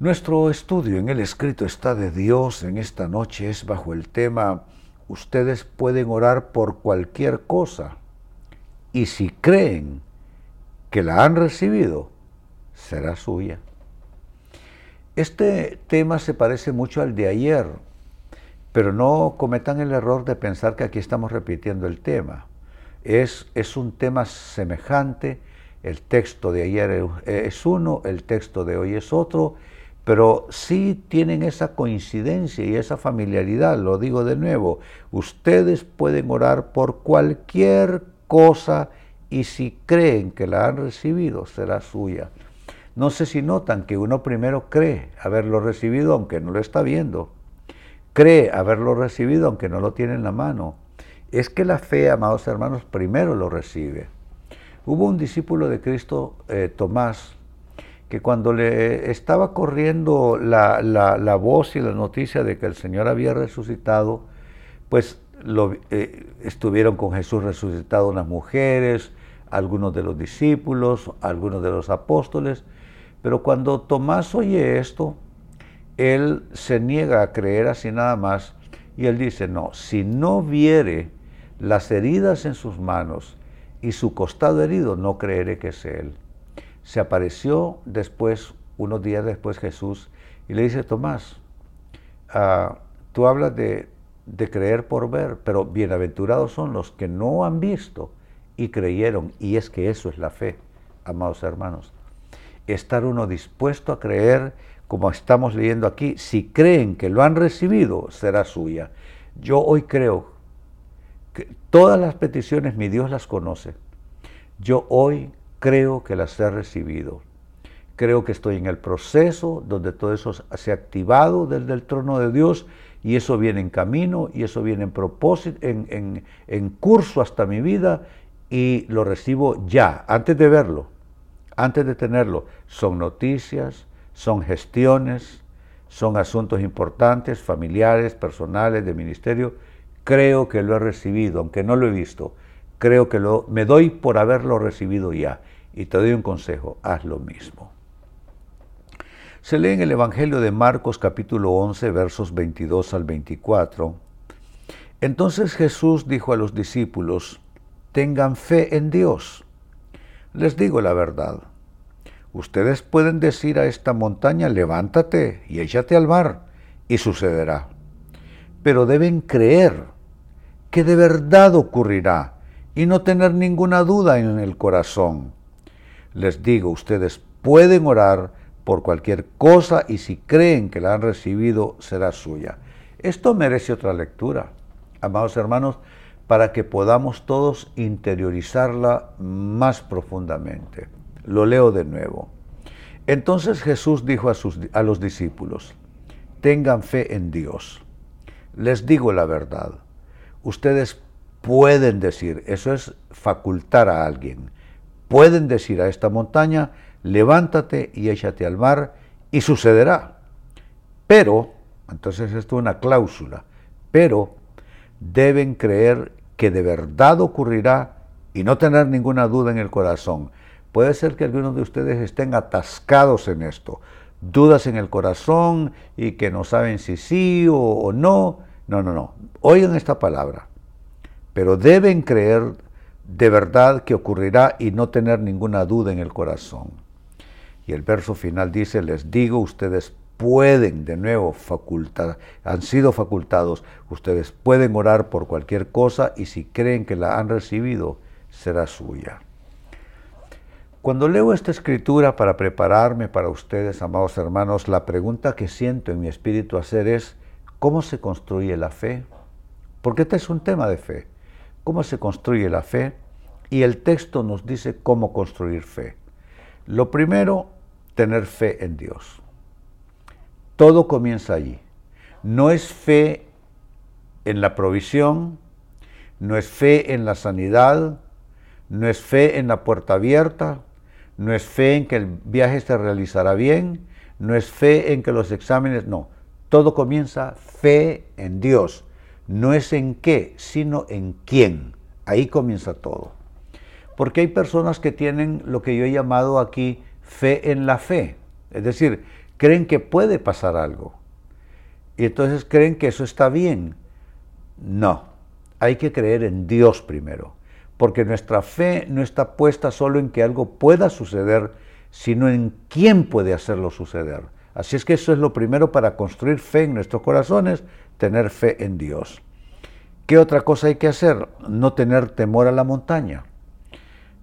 Nuestro estudio en el escrito está de Dios en esta noche es bajo el tema Ustedes pueden orar por cualquier cosa y si creen que la han recibido, será suya. Este tema se parece mucho al de ayer, pero no cometan el error de pensar que aquí estamos repitiendo el tema. Es, un tema semejante, el texto de ayer es uno, el texto de hoy es otro, pero sí tienen esa coincidencia y esa familiaridad, lo digo de nuevo, ustedes pueden orar por cualquier cosa y si creen que la han recibido, será suya. No sé si notan que uno primero cree haberlo recibido aunque no lo está viendo, cree haberlo recibido aunque no lo tiene en la mano. Es que la fe, amados hermanos, primero lo recibe. Hubo un discípulo de Cristo, eh, Tomás, que cuando le estaba corriendo la, voz y la noticia de que el Señor había resucitado, pues lo, eh, estuvieron con Jesús resucitado unas mujeres, algunos de los discípulos, algunos de los apóstoles, pero cuando Tomás oye esto, él se niega a creer así nada más y él dice, no, si no viere las heridas en sus manos y su costado herido, no creeré que es él se apareció después, unos días después Jesús, y le dice, Tomás, ah, tú hablas de, de creer por ver, pero bienaventurados son los que no han visto y creyeron. Y es que eso es la fe, amados hermanos. Estar uno dispuesto a creer, como estamos leyendo aquí, si creen que lo han recibido, será suya. Yo hoy creo todas las peticiones mi Dios las conoce. Yo hoy creo que las he recibido. Creo que estoy en el proceso donde todo eso se ha activado desde el trono de Dios y eso viene en camino y eso viene en propósito, en, en curso hasta mi vida y lo recibo ya, antes de verlo, antes de tenerlo. Son noticias, son gestiones, son asuntos importantes, familiares, personales, de ministerio. Creo que lo he recibido, aunque no lo he visto. Creo que lo, me doy por haberlo recibido ya. Y te doy un consejo, haz lo mismo. Se lee en el Evangelio de Marcos capítulo 11 versos 22 al 24. Entonces Jesús dijo a los discípulos, tengan fe en Dios. Les digo la verdad. Ustedes pueden decir a esta montaña, levántate y échate al mar, y sucederá. Pero deben creer que de verdad ocurrirá y no tener ninguna duda en el corazón les digo, ustedes pueden orar por cualquier cosa y si creen que la han recibido, será suya. Esto merece otra lectura, amados hermanos, para que podamos todos interiorizarla más profundamente. Lo leo de nuevo. Entonces Jesús dijo a, sus, a los discípulos, tengan fe en Dios. Les digo la verdad. Ustedes pueden decir, eso es facultar a alguien pueden decir a esta montaña, levántate y échate al mar, y sucederá. Pero, entonces esto es una cláusula, pero deben creer que de verdad ocurrirá y no tener ninguna duda en el corazón. Puede ser que algunos de ustedes estén atascados en esto, dudas en el corazón y que no saben si sí o, o no. No, no, no. Oigan esta palabra. Pero deben creer de verdad que ocurrirá y no tener ninguna duda en el corazón. Y el verso final dice, les digo, ustedes pueden, de nuevo, facultar, han sido facultados, ustedes pueden orar por cualquier cosa y si creen que la han recibido, será suya. Cuando leo esta escritura para prepararme para ustedes, amados hermanos, la pregunta que siento en mi espíritu hacer es, ¿cómo se construye la fe? Porque este es un tema de fe. ¿Cómo se construye la fe? Y el texto nos dice cómo construir fe. Lo primero, tener fe en Dios. Todo comienza allí. No es fe en la provisión, no es fe en la sanidad, no es fe en la puerta abierta, no es fe en que el viaje se realizará bien, no es fe en que los exámenes, no. Todo comienza fe en Dios. No es en qué, sino en quién. Ahí comienza todo. Porque hay personas que tienen lo que yo he llamado aquí fe en la fe. Es decir, creen que puede pasar algo. Y entonces creen que eso está bien. No, hay que creer en Dios primero. Porque nuestra fe no está puesta solo en que algo pueda suceder, sino en quién puede hacerlo suceder. Así es que eso es lo primero para construir fe en nuestros corazones, tener fe en Dios. ¿Qué otra cosa hay que hacer? No tener temor a la montaña.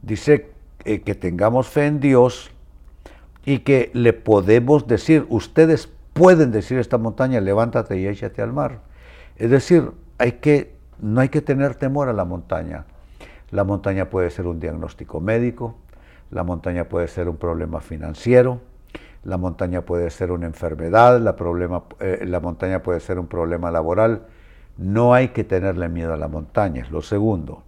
Dice eh, que tengamos fe en Dios y que le podemos decir, ustedes pueden decir a esta montaña, levántate y échate al mar. Es decir, no hay que tener temor a la montaña. La montaña puede ser un diagnóstico médico, la montaña puede ser un problema financiero, la montaña puede ser una enfermedad, la, problema, eh, la montaña puede ser un problema laboral. No hay que tenerle miedo a la montaña, es lo segundo.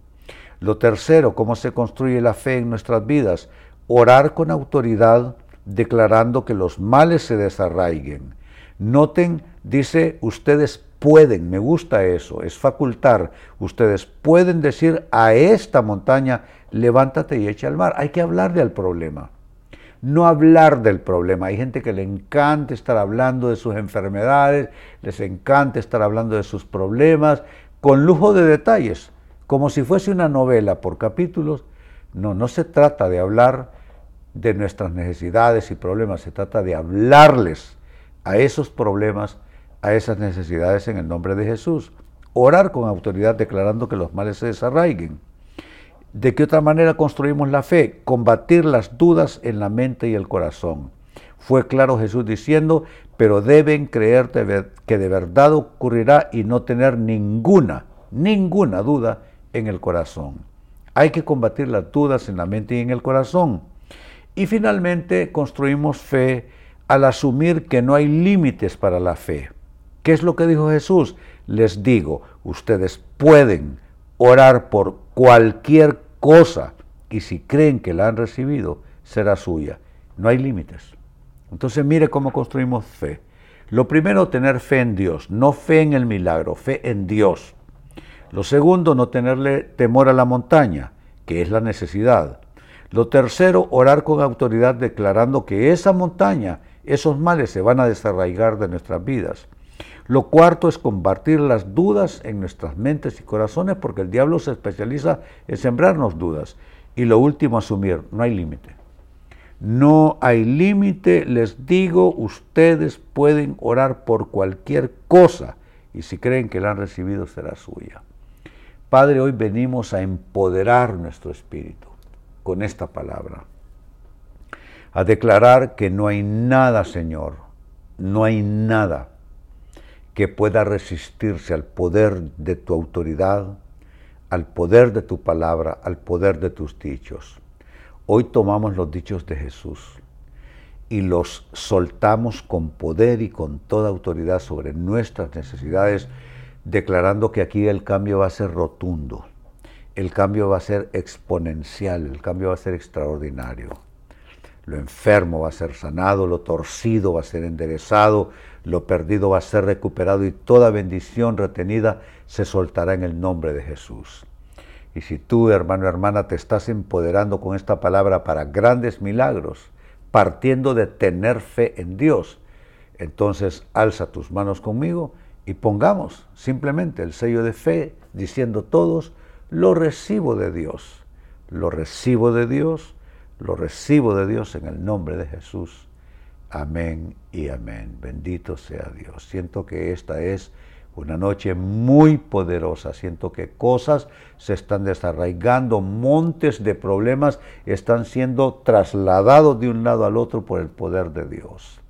Lo tercero, ¿cómo se construye la fe en nuestras vidas? Orar con autoridad declarando que los males se desarraiguen. Noten, dice, ustedes pueden, me gusta eso, es facultar, ustedes pueden decir a esta montaña, levántate y echa al mar. Hay que hablar del problema, no hablar del problema. Hay gente que le encanta estar hablando de sus enfermedades, les encanta estar hablando de sus problemas, con lujo de detalles, como si fuese una novela por capítulos. No, no se trata de hablar de nuestras necesidades y problemas, se trata de hablarles a esos problemas, a esas necesidades en el nombre de Jesús. Orar con autoridad declarando que los males se desarraiguen. ¿De qué otra manera construimos la fe? Combatir las dudas en la mente y el corazón. Fue claro Jesús diciendo, pero deben creer que de verdad ocurrirá y no tener ninguna, ninguna duda en el corazón. Hay que combatir las dudas en la mente y en el corazón. Y finalmente construimos fe al asumir que no hay límites para la fe. ¿Qué es lo que dijo Jesús? Les digo, ustedes pueden orar por cualquier cosa y si creen que la han recibido, será suya. No hay límites. Entonces mire cómo construimos fe. Lo primero, tener fe en Dios, no fe en el milagro, fe en Dios. Lo segundo, no tenerle temor a la montaña, que es la necesidad. Lo tercero, orar con autoridad declarando que esa montaña, esos males se van a desarraigar de nuestras vidas. Lo cuarto es combatir las dudas en nuestras mentes y corazones porque el diablo se especializa en sembrarnos dudas. Y lo último, asumir, no hay límite. No hay límite, les digo, ustedes pueden orar por cualquier cosa y si creen que la han recibido será suya. Padre, hoy venimos a empoderar nuestro espíritu con esta palabra. A declarar que no hay nada, Señor, no hay nada que pueda resistirse al poder de tu autoridad, al poder de tu palabra, al poder de tus dichos. Hoy tomamos los dichos de Jesús y los soltamos con poder y con toda autoridad sobre nuestras necesidades, declarando que aquí el cambio va a ser rotundo el cambio va a ser exponencial, el cambio va a ser extraordinario. Lo enfermo va a ser sanado, lo torcido va a ser enderezado, lo perdido va a ser recuperado y toda bendición retenida se soltará en el nombre de Jesús. Y si tú, hermano, hermana, te estás empoderando con esta palabra para grandes milagros, partiendo de tener fe en Dios, entonces alza tus manos conmigo y pongamos simplemente el sello de fe, diciendo todos, lo recibo de Dios, lo recibo de Dios, lo recibo de Dios en el nombre de Jesús. Amén y amén. Bendito sea Dios. Siento que esta es una noche muy poderosa. Siento que cosas se están desarraigando, montes de problemas están siendo trasladados de un lado al otro por el poder de Dios.